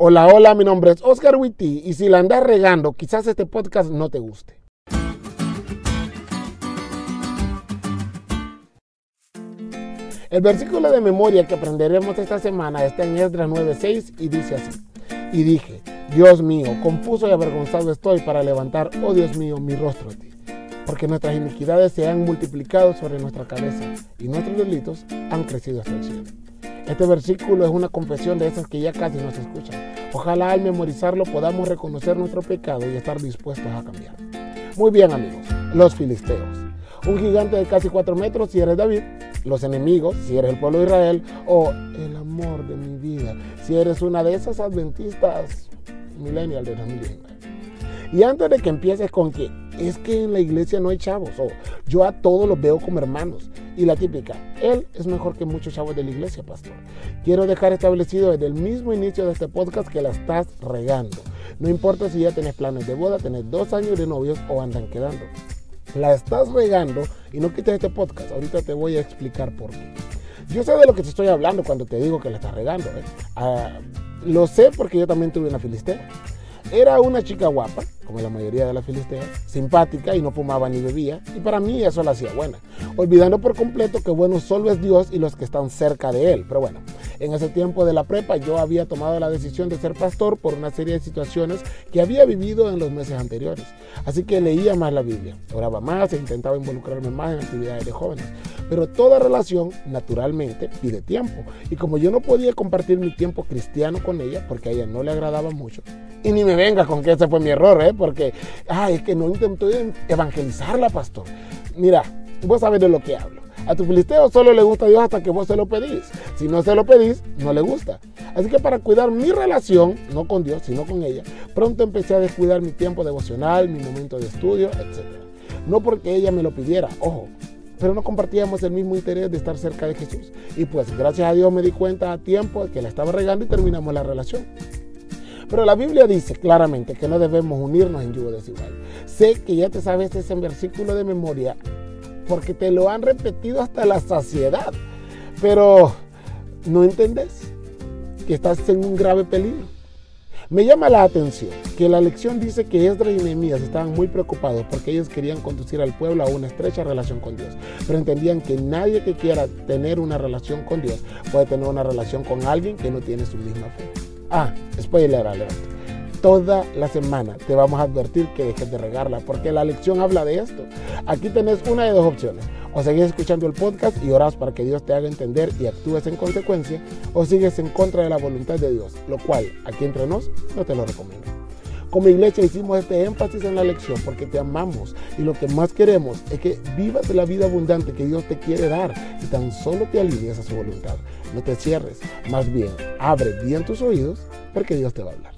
Hola, hola, mi nombre es Oscar Witty y si la andas regando, quizás este podcast no te guste. El versículo de memoria que aprenderemos esta semana está en Esdras 9:6 y dice así: Y dije, Dios mío, confuso y avergonzado estoy para levantar, oh Dios mío, mi rostro a ti, porque nuestras iniquidades se han multiplicado sobre nuestra cabeza y nuestros delitos han crecido hasta el cielo. Este versículo es una confesión de esas que ya casi no se escuchan. Ojalá al memorizarlo podamos reconocer nuestro pecado y estar dispuestos a cambiar. Muy bien amigos, los filisteos. Un gigante de casi cuatro metros si eres David, los enemigos si eres el pueblo de Israel, o el amor de mi vida si eres una de esas adventistas millennial de 2019. Y antes de que empieces con que es que en la iglesia no hay chavos, yo a todos los veo como hermanos. Y la típica, él es mejor que muchos chavos de la iglesia, pastor. Quiero dejar establecido desde el mismo inicio de este podcast que la estás regando. No importa si ya tenés planes de boda, tenés dos años de novios o andan quedando. La estás regando y no quites este podcast. Ahorita te voy a explicar por qué. Yo sé de lo que te estoy hablando cuando te digo que la estás regando. ¿eh? Ah, lo sé porque yo también tuve una filistea. Era una chica guapa, como la mayoría de las filisteas, simpática y no fumaba ni bebía, y para mí eso la hacía buena, olvidando por completo que bueno solo es Dios y los que están cerca de Él. Pero bueno, en ese tiempo de la prepa yo había tomado la decisión de ser pastor por una serie de situaciones que había vivido en los meses anteriores, así que leía más la Biblia, oraba más e intentaba involucrarme más en actividades de jóvenes. Pero toda relación, naturalmente, pide tiempo. Y como yo no podía compartir mi tiempo cristiano con ella, porque a ella no le agradaba mucho, y ni me venga con que ese fue mi error, ¿eh? porque, ay, es que no intentó evangelizarla, pastor. Mira, vos sabés de lo que hablo. A tu filisteo solo le gusta a Dios hasta que vos se lo pedís. Si no se lo pedís, no le gusta. Así que para cuidar mi relación, no con Dios, sino con ella, pronto empecé a descuidar mi tiempo devocional, mi momento de estudio, etc. No porque ella me lo pidiera, ojo, pero no compartíamos el mismo interés de estar cerca de Jesús. Y pues gracias a Dios me di cuenta a tiempo que la estaba regando y terminamos la relación. Pero la Biblia dice claramente que no debemos unirnos en yugo desigual. Sé que ya te sabes ese versículo de memoria porque te lo han repetido hasta la saciedad. Pero no entendés que estás en un grave peligro. Me llama la atención que la lección dice que Esdras y Nehemías estaban muy preocupados porque ellos querían conducir al pueblo a una estrecha relación con Dios, pero entendían que nadie que quiera tener una relación con Dios puede tener una relación con alguien que no tiene su misma fe. Ah, spoiler alert. Toda la semana te vamos a advertir que dejes de regarla porque la lección habla de esto. Aquí tenés una de dos opciones. O seguís escuchando el podcast y orás para que Dios te haga entender y actúes en consecuencia, o sigues en contra de la voluntad de Dios, lo cual, aquí entre nos, no te lo recomiendo. Como iglesia hicimos este énfasis en la lección porque te amamos y lo que más queremos es que vivas la vida abundante que Dios te quiere dar y tan solo te alinees a su voluntad. No te cierres, más bien abre bien tus oídos porque Dios te va a hablar.